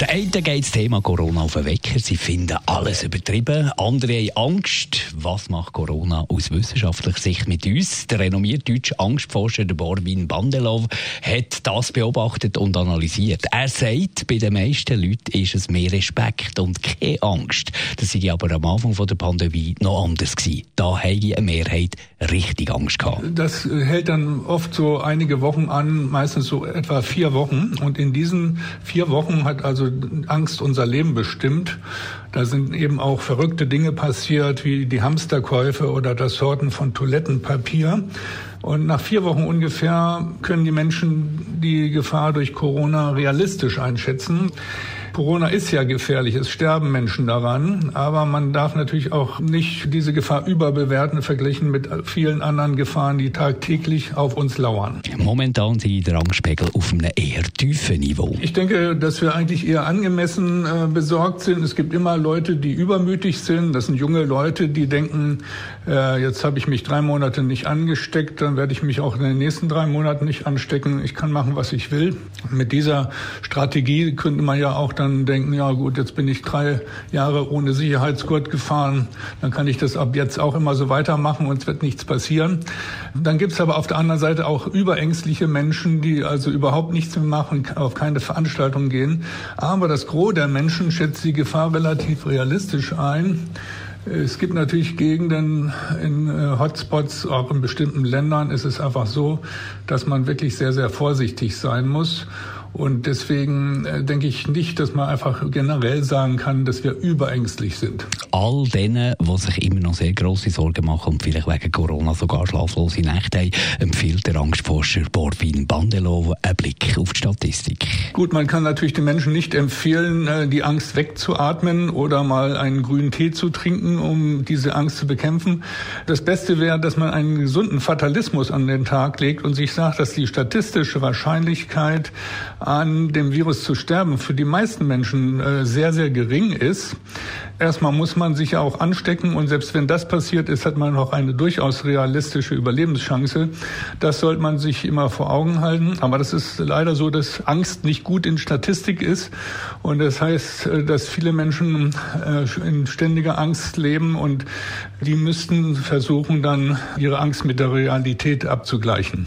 der einen geht das Thema Corona auf den Wecker. Sie finden alles übertrieben. Andere haben Angst. Was macht Corona aus wissenschaftlicher Sicht mit uns? Der renommierte deutsche Angstforscher Borbin Bandelov hat das beobachtet und analysiert. Er sagt, bei den meisten Leuten ist es mehr Respekt und keine Angst. Das sei aber am Anfang der Pandemie noch anders. Da habe eine Mehrheit richtig Angst gehabt. Das hält dann oft so einige Wochen an, meistens so etwa vier Wochen. Und in diesen vier Wochen hat also Angst unser Leben bestimmt. Da sind eben auch verrückte Dinge passiert, wie die Hamsterkäufe oder das Sorten von Toilettenpapier. Und nach vier Wochen ungefähr können die Menschen die Gefahr durch Corona realistisch einschätzen. Corona ist ja gefährlich, es sterben Menschen daran, aber man darf natürlich auch nicht diese Gefahr überbewerten, verglichen mit vielen anderen Gefahren, die tagtäglich auf uns lauern. Momentan sind der Angstpegel auf einem eher tiefen Niveau. Ich denke, dass wir eigentlich eher angemessen äh, besorgt sind. Es gibt immer Leute, die übermütig sind. Das sind junge Leute, die denken, äh, jetzt habe ich mich drei Monate nicht angesteckt, dann werde ich mich auch in den nächsten drei Monaten nicht anstecken. Ich kann machen, was ich will. Mit dieser Strategie könnte man ja auch dann denken, ja gut, jetzt bin ich drei Jahre ohne Sicherheitsgurt gefahren, dann kann ich das ab jetzt auch immer so weitermachen und es wird nichts passieren. Dann gibt es aber auf der anderen Seite auch überängstliche Menschen, die also überhaupt nichts mehr machen, auf keine Veranstaltung gehen. Aber das Gros der Menschen schätzt die Gefahr relativ realistisch ein. Es gibt natürlich Gegenden in äh, Hotspots, auch in bestimmten Ländern ist es einfach so, dass man wirklich sehr, sehr vorsichtig sein muss. Und deswegen äh, denke ich nicht, dass man einfach generell sagen kann, dass wir überängstlich sind. All denen, die sich immer noch sehr grosse Sorgen machen und vielleicht wegen Corona sogar schlaflose Nächte haben, empfiehlt der Angstforscher Borbin Bandelow einen Blick auf die Statistik. Gut, man kann natürlich den Menschen nicht empfehlen, äh, die Angst wegzuatmen oder mal einen grünen Tee zu trinken, um diese Angst zu bekämpfen. Das Beste wäre, dass man einen gesunden Fatalismus an den Tag legt und sich sagt, dass die statistische Wahrscheinlichkeit an dem Virus zu sterben für die meisten Menschen äh, sehr, sehr gering ist. Erstmal muss man sich ja auch anstecken und selbst wenn das passiert ist, hat man noch eine durchaus realistische Überlebenschance. Das sollte man sich immer vor Augen halten. Aber das ist leider so, dass Angst nicht gut in Statistik ist und das heißt, äh, dass viele Menschen äh, in ständiger Angst leben und die müssten versuchen, dann ihre Angst mit der Realität abzugleichen.